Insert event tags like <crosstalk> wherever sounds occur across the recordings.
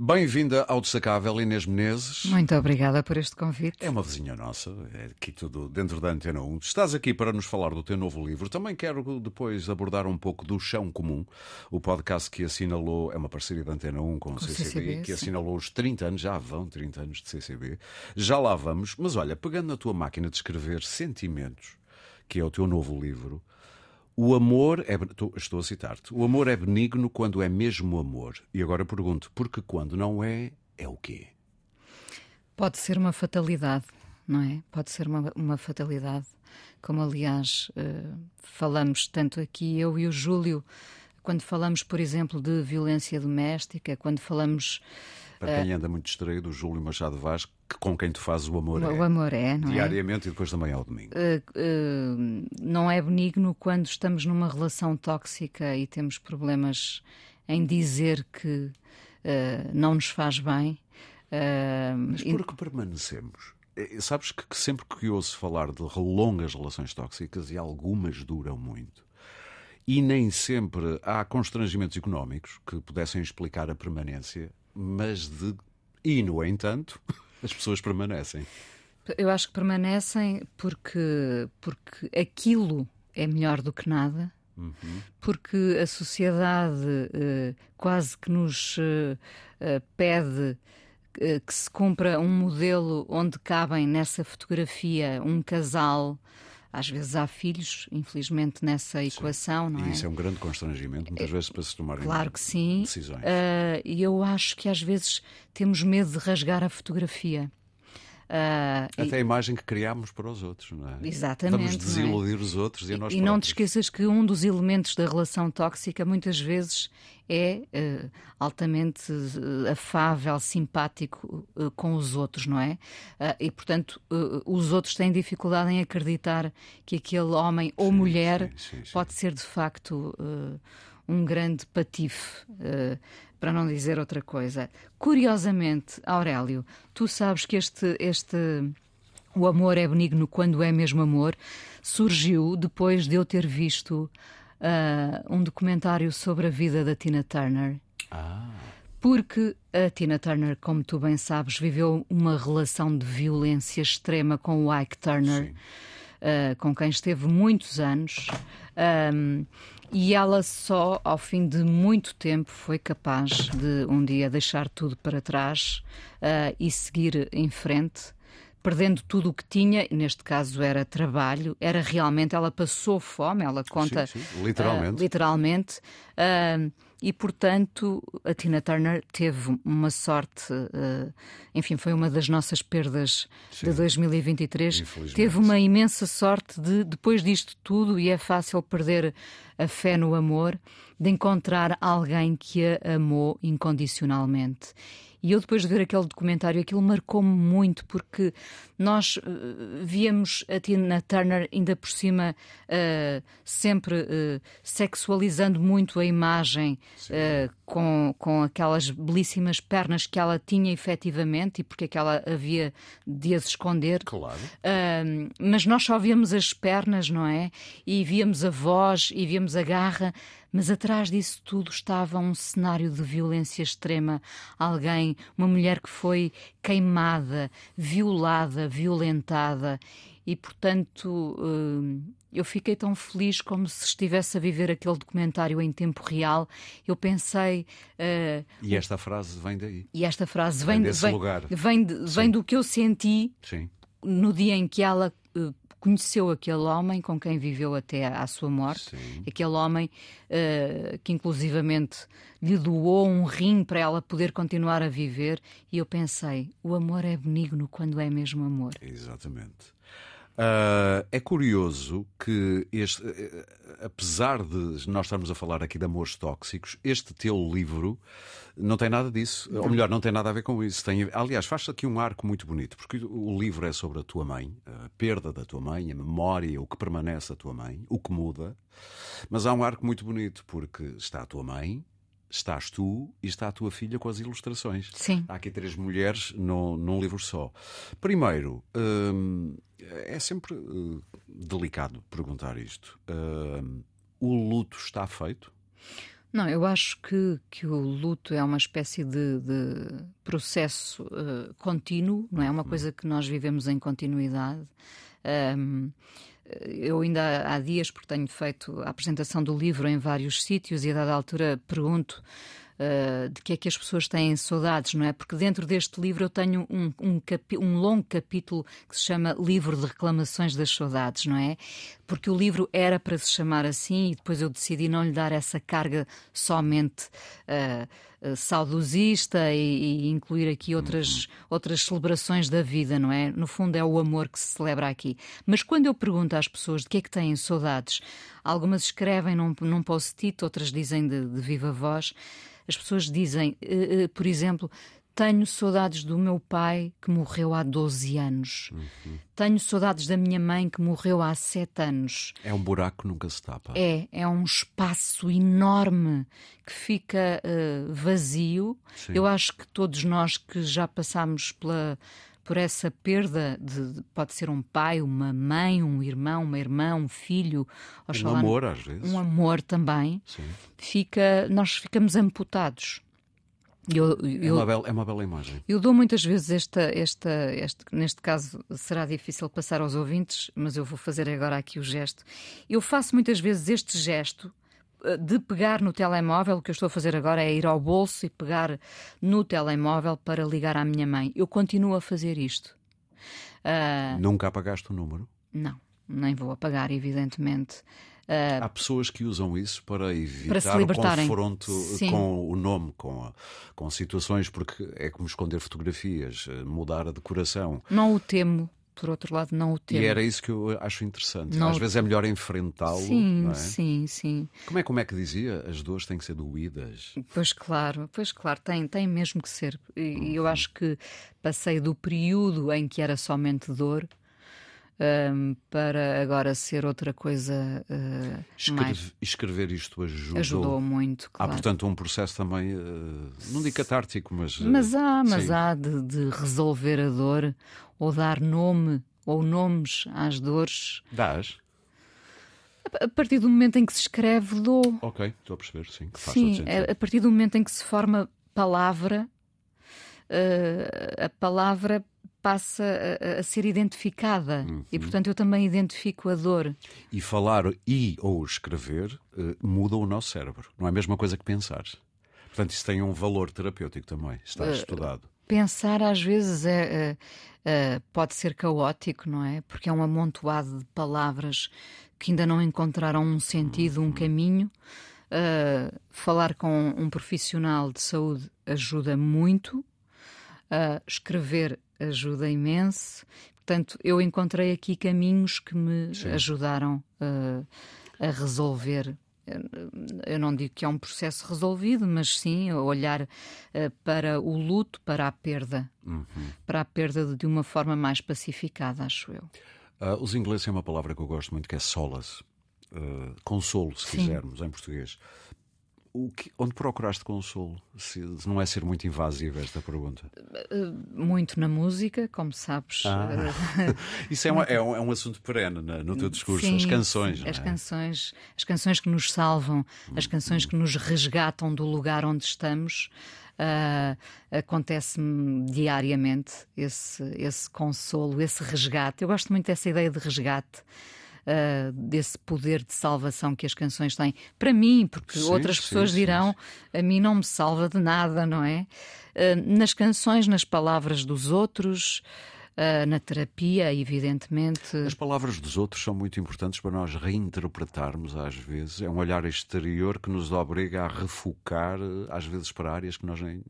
Bem-vinda ao Destacável, Inês Menezes. Muito obrigada por este convite. É uma vizinha nossa, é aqui tudo dentro da Antena 1. Estás aqui para nos falar do teu novo livro. Também quero depois abordar um pouco do Chão Comum, o podcast que assinalou, é uma parceria da Antena 1 com, com o CCB, CCB, que assinalou os 30 anos, já vão 30 anos de CCB. Já lá vamos, mas olha, pegando na tua máquina de escrever sentimentos, que é o teu novo livro, o amor é. Estou a citar-te. O amor é benigno quando é mesmo amor. E agora pergunto, porque quando não é, é o quê? Pode ser uma fatalidade, não é? Pode ser uma, uma fatalidade. Como, aliás, uh, falamos tanto aqui, eu e o Júlio, quando falamos, por exemplo, de violência doméstica, quando falamos para quem anda muito distraído, o Júlio Machado Vaz, com quem tu fazes o amor o, é. Amor é, não é? Diariamente é? e depois também ao domingo. Uh, uh, não é benigno quando estamos numa relação tóxica e temos problemas em dizer que uh, não nos faz bem. Mas por que permanecemos? Sabes que, que sempre que ouço falar de longas relações tóxicas, e algumas duram muito, e nem sempre há constrangimentos económicos que pudessem explicar a permanência, mas de. E, no entanto, <laughs> as pessoas permanecem. Eu acho que permanecem porque, porque aquilo é melhor do que nada. Uhum. Porque a sociedade uh, quase que nos uh, uh, pede que se cumpra um modelo onde cabem nessa fotografia um casal às vezes há filhos, infelizmente, nessa equação, não e é? isso é um grande constrangimento, muitas é, vezes, para se tomarem claro que sim. decisões. Uh, e eu acho que às vezes temos medo de rasgar a fotografia. Uh, Até e... a imagem que criámos para os outros, não é? Exatamente. Vamos é? desiludir é? os outros e a nós E próprios. não te esqueças que um dos elementos da relação tóxica muitas vezes é uh, altamente uh, afável, simpático uh, com os outros, não é? e, portanto, os outros têm dificuldade em acreditar que aquele homem ou sim, mulher sim, sim, pode ser de facto um grande patife para não dizer outra coisa. Curiosamente, Aurélio, tu sabes que este, este o amor é benigno quando é mesmo amor surgiu depois de eu ter visto uh, um documentário sobre a vida da Tina Turner. Ah. Porque a Tina Turner, como tu bem sabes, viveu uma relação de violência extrema com o Ike Turner, uh, com quem esteve muitos anos. Um, e ela só, ao fim de muito tempo, foi capaz de um dia deixar tudo para trás uh, e seguir em frente, perdendo tudo o que tinha, neste caso era trabalho, era realmente, ela passou fome, ela conta. Sim, sim. Literalmente. Uh, literalmente. Uh, e, portanto, a Tina Turner teve uma sorte, uh, enfim, foi uma das nossas perdas Sim, de 2023. Teve uma imensa sorte de, depois disto tudo, e é fácil perder a fé no amor, de encontrar alguém que a amou incondicionalmente. E eu, depois de ver aquele documentário, aquilo marcou-me muito, porque nós uh, víamos a Tina Turner, ainda por cima, uh, sempre uh, sexualizando muito a imagem, com, com aquelas belíssimas pernas que ela tinha efetivamente, e porque é que ela havia de as esconder. Claro. mas nós só víamos as pernas, não é? E víamos a voz, e víamos a garra, mas atrás disso tudo estava um cenário de violência extrema. Alguém, uma mulher que foi queimada, violada, violentada. E, portanto, eh, eu fiquei tão feliz como se estivesse a viver aquele documentário em tempo real. Eu pensei. Uh, e esta frase vem daí. E esta frase vem, vem desse vem, lugar. Vem, de, vem do que eu senti Sim. no dia em que ela uh, conheceu aquele homem com quem viveu até à sua morte, Sim. aquele homem uh, que inclusivamente lhe doou um rim para ela poder continuar a viver, e eu pensei, o amor é benigno quando é mesmo amor. Exatamente. Uh, é curioso que, este, uh, apesar de nós estarmos a falar aqui de amores tóxicos, este teu livro não tem nada disso. Não. Ou melhor, não tem nada a ver com isso. Tem, aliás, faz aqui um arco muito bonito, porque o livro é sobre a tua mãe, a perda da tua mãe, a memória, o que permanece da tua mãe, o que muda. Mas há um arco muito bonito, porque está a tua mãe, estás tu e está a tua filha com as ilustrações. Sim. Há aqui três mulheres no, num livro só. Primeiro, hum, é sempre uh, delicado perguntar isto. Uh, o luto está feito? Não, eu acho que, que o luto é uma espécie de, de processo uh, contínuo, não é? Uma coisa que nós vivemos em continuidade. Um, eu ainda há dias, porque tenho feito a apresentação do livro em vários sítios e a dada altura pergunto uh, de que é que as pessoas têm saudades, não é? Porque dentro deste livro eu tenho um, um, um, longo capítulo que se chama Livro de Reclamações das Saudades, não é? Porque o livro era para se chamar assim e depois eu decidi não lhe dar essa carga somente. Uh, saudosista e, e, incluir aqui outras, uhum. outras celebrações da vida, não é? No fundo é o amor que se celebra aqui. Mas quando eu pergunto às pessoas de que é que têm saudades, algumas escrevem num, num post-it, outras dizem de, de viva voz. As pessoas dizem, uh, uh, por exemplo, tenho saudades do meu pai que morreu há 12 anos. Uhum. Tenho saudades da minha mãe que morreu há 7 anos. É um buraco que nunca se tapa. É, é um espaço enorme que fica uh, vazio. Sim. Eu acho que todos nós que já passamos pela, por essa perda de, pode ser um pai, uma mãe, um irmão, uma irmã, um filho, um amor às vezes, um amor também. Sim. Fica, nós ficamos amputados. Eu, eu, é, uma bela, é uma bela imagem. Eu dou muitas vezes esta, esta, este, neste caso será difícil passar aos ouvintes, mas eu vou fazer agora aqui o gesto. Eu faço muitas vezes este gesto de pegar no telemóvel, o que eu estou a fazer agora é ir ao bolso e pegar no telemóvel para ligar à minha mãe. Eu continuo a fazer isto. Uh... Nunca apagaste o número? Não, nem vou apagar, evidentemente. Uh... Há pessoas que usam isso para evitar para o confronto Sim. com o nome, com, a, com situações, porque é como esconder fotografias, eh, mudar a decoração. Não o temo, por outro lado, não o temo. E era isso que eu acho interessante. Não Às vezes é melhor enfrentá-lo. Sim, é? sim, sim. Como é, como é que dizia? As dores têm que ser doídas. Pois claro, pois claro, tem, tem mesmo que ser. E uhum. eu acho que passei do período em que era somente dor um, para agora ser outra coisa uh, Escreve, mais... Escrever isto ajudou? Ajudou muito, claro. Há, portanto, um processo também, uh, não digo catártico, mas... Uh, mas há, mas sim. há de, de, resolver a dor ou dar nome ou nomes às dores. Dás? A partir do momento em que se escreve, dou. Ok, estou a perceber, sim. Sim, a partir do momento em que se forma palavra, uh, a palavra passa a, a ser identificada uhum. e, portanto, eu também identifico a dor. E falar e ou escrever uh, muda o nosso cérebro. Não é a mesma coisa que pensar. Portanto, isso tem um valor terapêutico também. Está uh, estudado. Pensar às vezes é, é, pode ser caótico, não é? Porque é um amontoado de palavras que ainda não encontraram um sentido, um uhum. caminho. Uh, falar com um profissional de saúde ajuda muito. Uh, escrever ajuda imenso. Portanto, eu encontrei aqui caminhos que me Sim. ajudaram uh, a resolver. Eu não digo que é um processo resolvido, mas sim olhar uh, para o luto, para a perda, uhum. para a perda de uma forma mais pacificada, acho eu. Uh, os ingleses têm uma palavra que eu gosto muito que é solace, consolo, se sim. quisermos, em português. Que, onde procuraste consolo? Se, não é ser muito invasiva esta pergunta. Eh, muito na música, como sabes. Ah, <laughs> isso é, uma, é, um, é, um, assunto perene no teu discurso, Sim, as canções. As é? canções, as canções que nos salvam, as hum, canções que nos resgatam do lugar onde estamos. Uh, Acontece-me diariamente esse, esse consolo, esse resgate. Eu gosto muito dessa ideia de resgate uh, desse poder de salvação que as canções têm. Para mim, porque sim, outras pessoas sim, dirão, sim, a mim não me salva de nada, não é? Uh, nas canções, nas palavras dos outros. Uh, na terapia, evidentemente. As palavras dos outros são muito importantes para nós reinterpretarmos, às vezes. É um olhar exterior que nos obriga a refocar, às vezes, para áreas que nós nem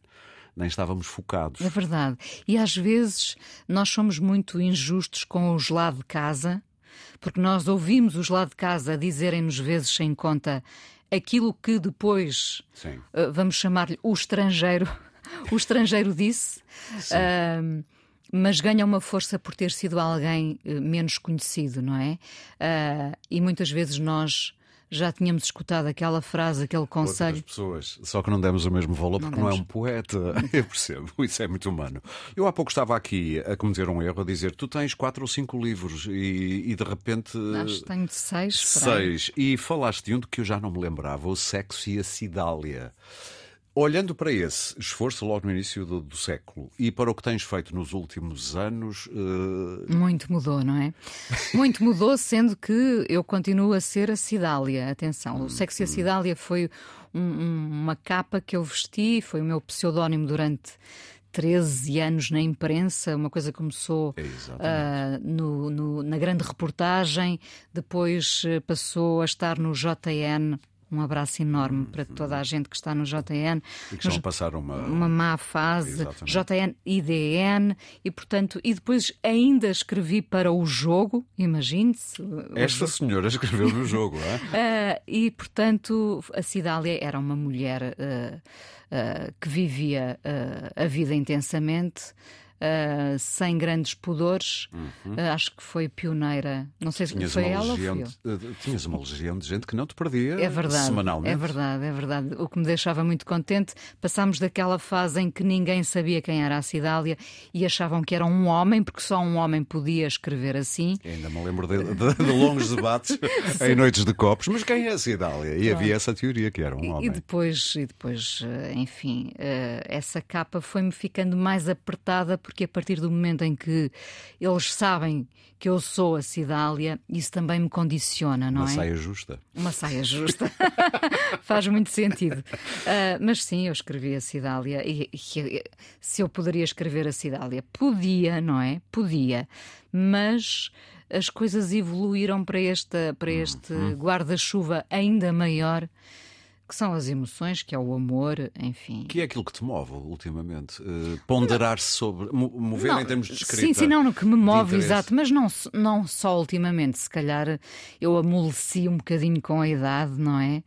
nem estávamos focados. É verdade. E às vezes nós somos muito injustos com os lá de casa porque nós ouvimos os lá de casa dizerem-nos vezes sem conta aquilo que depois uh, vamos chamar-lhe o estrangeiro, <laughs> o estrangeiro disse. Uh, mas ganha uma força por ter sido alguém uh, menos conhecido, não é? e muitas vezes nós já tínhamos escutado aquela frase, aquele conselho. Outras pessoas, só que não demos o mesmo valor porque não, não é um poeta. <laughs> Eu percebo, isso é muito humano. Eu há pouco estava aqui a cometer um erro, a dizer tu tens quatro ou cinco livros e, e de repente. Acho que tenho seis. Seis. E falaste de um que eu já não me lembrava, o Sexo e a Cidália. Olhando para esse esforço logo no início do, do, século e para o que tens feito nos últimos anos. Uh... Muito mudou, não é? Muito mudou, sendo que eu continuo a ser a Cidália. Atenção, o Sexo e a. Cidália foi um, um, uma capa que eu vesti, foi o meu pseudónimo durante 13 anos na imprensa, uma coisa começou uh, no, no, na grande reportagem, depois eh, passou a estar no JN, um abraço enorme para toda a gente que está no JN. E que estão a passar uma... uma má fase. Exatamente. JN IDN e, portanto, e depois ainda escrevi para o jogo, imagine-se. Esta jogo. senhora escreveu no jogo, é? Uh, <laughs> e, portanto, a Cidália era uma mulher uh, uh, que vivia a vida intensamente uh, sem grandes pudores. Uhum. Uh, acho que foi pioneira. Não sei se foi ela ou foi eu. Eh, tinhas uma legião de gente que não te perdia é verdade, semanalmente. É verdade, é verdade. O que me deixava muito contente, passámos daquela fase em que ninguém sabia quem era a Cidália e achavam que era um homem, porque só um homem podia escrever assim. Eu ainda me lembro de, de, de longos debates <laughs> em noites de copos, mas quem é a Cidália? E havia essa teoria que era um homem. E depois, e depois enfim, essa capa foi-me ficando mais apertada porque a partir do momento em que eles sabem que eu sou a Cidália, isso também me condiciona, não Uma é? Uma saia justa. Uma saia justa. <laughs> Faz muito sentido. Uh, mas sim, eu escrevi a Cidália e, e se eu poderia escrever a Cidália, podia, não é? Podia, mas as coisas evoluíram para, esta, para este uhum. guarda-chuva ainda maior que são as emoções, que é o amor, enfim. Que é aquilo que te move ultimamente? Uh, Ponderar-se sobre. mover não, em termos de escrita. Sim, sim, não, no que me move, exato, mas não, não só ultimamente. Se calhar eu amoleci um bocadinho com a idade, não é?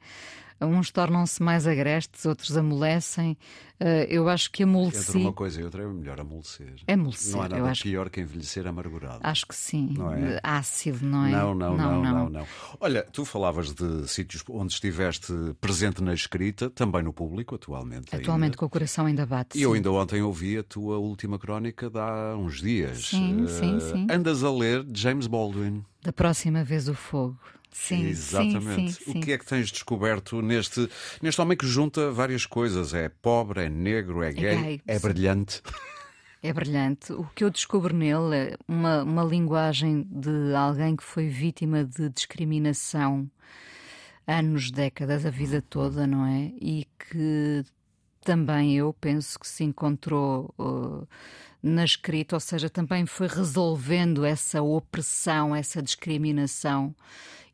Uns tornam-se mais agrestes, outros amolecem. Uh, eu acho que amoleci. Entre uma coisa e outra é melhor amolecer. Amolecer. Não há nada acho... pior que envelhecer amargurado. Acho que sim. Não é? Ácido, não é? Não não não, não, não. Olha, tu falavas de sítios onde estiveste presente na escrita, também no público, atualmente. Atualmente com o coração ainda bate. E eu ainda ontem ouvi a tua última crónica de há uns dias. Sim, sim, sim. Andas a ler James Baldwin. Da próxima vez o fogo. Sim, Exatamente. Sim, sim, o que é que tens descoberto neste, neste homem que junta várias coisas? É pobre, é negro, é gay, é, gay, é brilhante. É brilhante. O que eu descubro nele é uma, uma linguagem de alguém que foi vítima de discriminação anos, décadas, a vida toda, não é? E que também eu penso que se encontrou uh, na escrita, ou seja, também foi resolvendo essa opressão, essa discriminação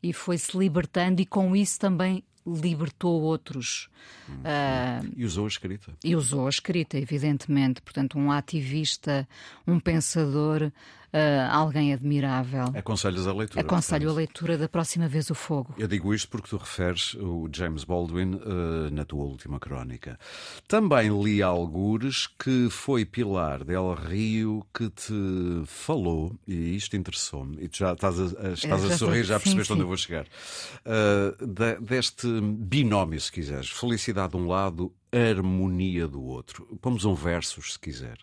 e foi-se libertando, e com isso também libertou outros. Uh, e usou a escrita. E usou a escrita, evidentemente. Portanto, um ativista, um pensador alguém admirável. Aconselhas a leitura. Aconselho a leitura da próxima vez o fogo. Eu digo isto porque tu referes o James Baldwin uh, na tua última crónica. Também li algures que foi Pilar del Rio que te falou, e isto interessou-me, e tu já estás a, estás a sorrir, já percebeste sim, onde sim. eu vou chegar, uh, de, deste binómio, se quiseres. Felicidade de um lado, harmonia do outro. Pomos um versos, se quiser.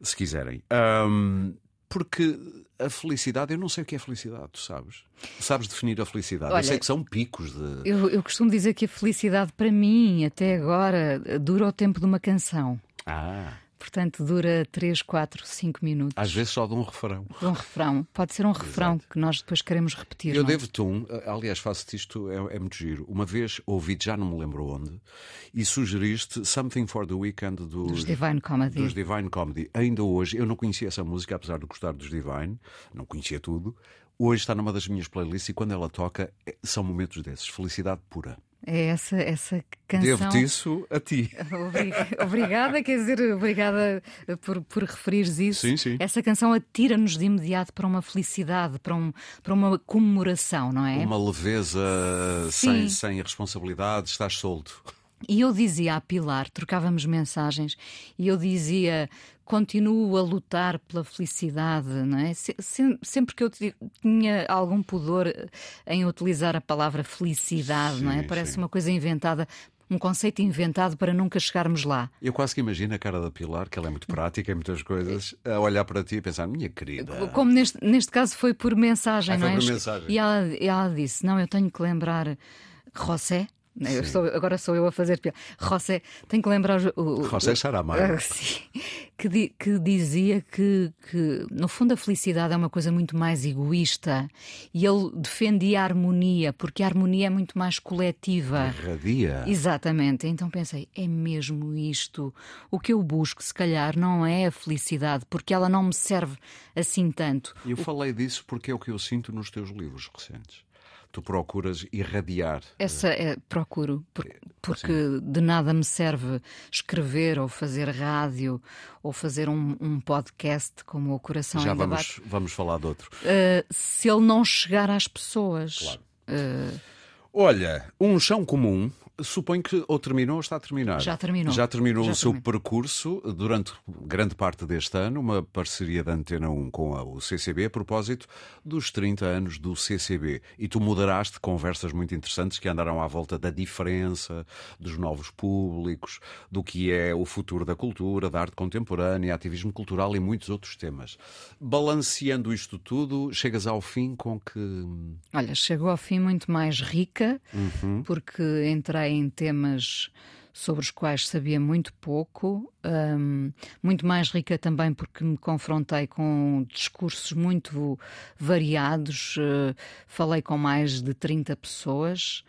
Se quiserem. Um, porque a felicidade, eu não sei o que é felicidade, tu sabes? Sabes definir a felicidade? Olha, eu sei que são picos de. Eu, eu costumo dizer que a felicidade, para mim, até agora, dura o tempo de uma canção. Ah. Portanto, dura 3, 4, 5 minutos. Às vezes só de um refrão. De um refrão. Pode ser um <laughs> refrão Exato. que nós depois queremos repetir. Eu não? É? devo-te um, aliás, faço-te isto, é, é, muito giro. Uma vez ouvi, já não me lembro onde, e sugeriste Something for the Weekend dos, dos Divine Comedy. Dos Divine Comedy. Ainda hoje, eu não conhecia essa música, apesar de gostar dos Divine, não conhecia tudo. Hoje está numa das minhas playlists e quando ela toca, é, são momentos desses. Felicidade pura. É essa, essa canção. Devo-te isso a ti. Obrigada, quer dizer, obrigada por, por referires isso. Sim, sim. Essa canção atira-nos de imediato para uma felicidade, para, um, para uma comemoração, não é? Uma leveza sem, sem responsabilidade, estás solto. E eu dizia a Pilar, trocávamos mensagens, e eu dizia continuo a lutar pela felicidade, não é? Se, sempre que eu tinha algum pudor em utilizar a palavra felicidade, sim, não é? Parece sim. uma coisa inventada um conceito inventado para nunca chegarmos lá. Eu quase que imagino a cara da Pilar, que ela é muito prática em muitas coisas, a olhar para ti e pensar, minha querida. Como neste, neste caso foi por mensagem, ah, não é? Por mensagem. E ela, ela disse: Não, eu tenho que lembrar José, Sou, agora sou eu a fazer piada. José, tenho que lembrar o. o José Saramago. <laughs> sim, que, di, que dizia que, que, no fundo, a felicidade é uma coisa muito mais egoísta e ele defendia a harmonia, porque a harmonia é muito mais coletiva. Irradia. Exatamente. Então pensei, é mesmo isto. O que eu busco, se calhar, não é a felicidade, porque ela não me serve assim tanto. Eu falei disso porque é o que eu sinto nos teus livros recentes tu procuras irradiar. Essa é, procuro, por, porque Sim. de nada me serve escrever ou fazer rádio ou fazer um, um podcast como o Coração Já vamos, Debate. vamos falar de outro. Uh, se ele não chegar às pessoas. Claro. Uh... Olha, um chão comum suponho que ou terminou ou está a terminar. Já terminou. Já terminou Já o terminou. seu percurso durante grande parte deste ano, uma parceria da Antena 1 com a, o CCB a propósito dos 30 anos do CCB. E tu moderaste conversas muito interessantes que andaram à volta da diferença, dos novos públicos, do que é o futuro da cultura, da arte contemporânea, ativismo cultural e muitos outros temas. Balanceando isto tudo, chegas ao fim com que. Olha, chegou ao fim muito mais rica, uhum. porque entrei em temas sobre os quais sabia muito pouco, um, muito mais rica também porque me confrontei com discursos muito variados, uh, falei com mais de 30 pessoas.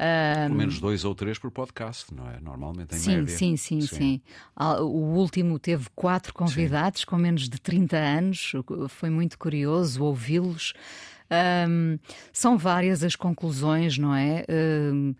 Um, Pelo menos dois ou três por podcast, não é? Normalmente em sim, média. Sim, sim, sim, sim. O último teve quatro convidados sim. com menos de 30 anos, foi muito curioso ouvi-los. Um, são várias as conclusões, não é? Um,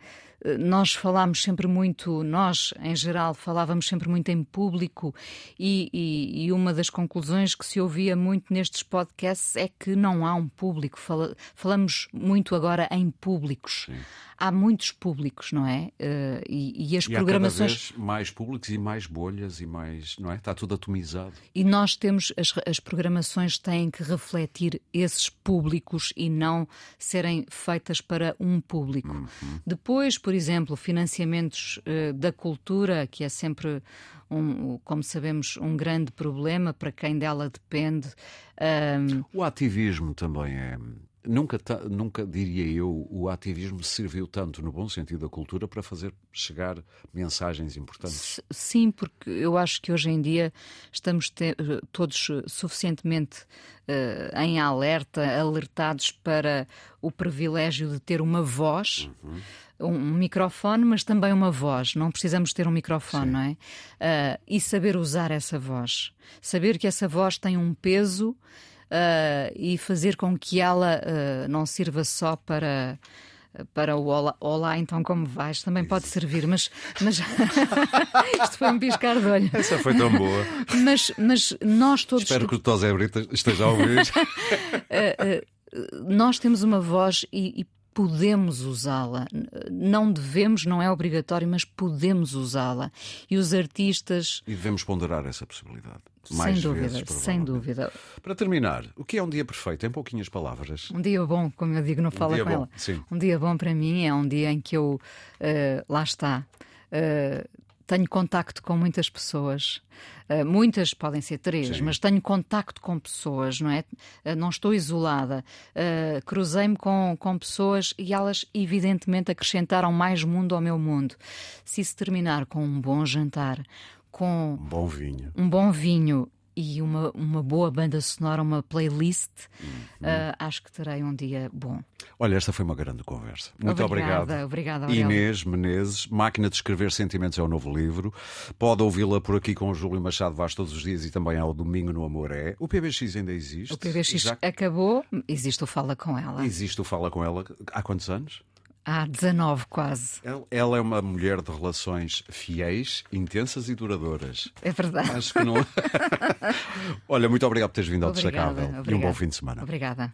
nós falámos sempre muito, nós em geral falávamos sempre muito em público e, e, e, uma das conclusões que se ouvia muito nestes podcasts é que não há um público. Fala, falamos muito agora em públicos. Sim há muitos públicos, não é? Uh, e, e, as programações. Há cada vez mais públicos e mais bolhas e mais. não é? Está tudo atomizado. E nós temos. As, as programações têm que refletir esses públicos e não serem feitas para um público. Uhum. Depois, por exemplo, financiamentos uh, da cultura, que é sempre. Um, como sabemos, um grande problema para quem dela depende. Um... O ativismo também é, Nunca, nunca, diria eu, o ativismo serviu tanto, no bom sentido da cultura, para fazer chegar mensagens importantes. Sim, porque eu acho que hoje em dia estamos todos suficientemente uh, em alerta, alertados para o privilégio de ter uma voz. Uhum um microfone, mas também uma voz. Não precisamos ter um microfone, Sim. não é? Uh, e saber usar essa voz. Saber que essa voz tem um peso uh, e fazer com que ela uh, não sirva só para para o olá, olá, então como vais? Também pode servir, mas, mas... <laughs> isto foi um piscar de olho. Essa foi tão boa. Mas, mas nós todos. Espero que o Tosé Brito esteja a ouvir. uh, <laughs> nós temos uma voz e, e podemos usá-la. Não devemos, não é obrigatório, mas podemos usá-la. E os artistas. E devemos ponderar essa possibilidade. Mais sem dúvida, vezes, sem dúvida. Para terminar, o que é um dia perfeito? Em pouquinhas palavras. Um dia bom, como eu digo, não fala um com bom, ela. Sim. Um dia bom para mim é um dia em que eu, uh, lá está, uh, tenho contacto com muitas pessoas. Uh, muitas podem ser três, Sim. mas tenho contacto com pessoas, não é? Uh, não estou isolada. Uh, Cruzei-me com, com pessoas e elas, evidentemente, acrescentaram mais mundo ao meu mundo. Se isso terminar com um bom jantar, com um bom vinho, um bom vinho e uma, uma boa banda sonora, uma playlist, uhum. uh, acho que terei um dia bom. Olha, esta foi uma grande conversa. Muito obrigada, obrigado. Obrigada, Inês Menezes, Máquina de Escrever Sentimentos é o novo livro. Pode ouvi-la por aqui com o Júlio Machado Vaz todos os dias e também ao Domingo no Amor é. O PBX ainda existe? O PBX Já... acabou, existe o Fala Com Ela. Existe o Fala Com Ela há quantos anos? Há 19 quase. Ela é uma mulher de relações fiéis, intensas e duradouras. É verdade. Acho que não. <laughs> Olha, muito obrigado por teres vindo ao Destacável e um bom fim de semana. Obrigada.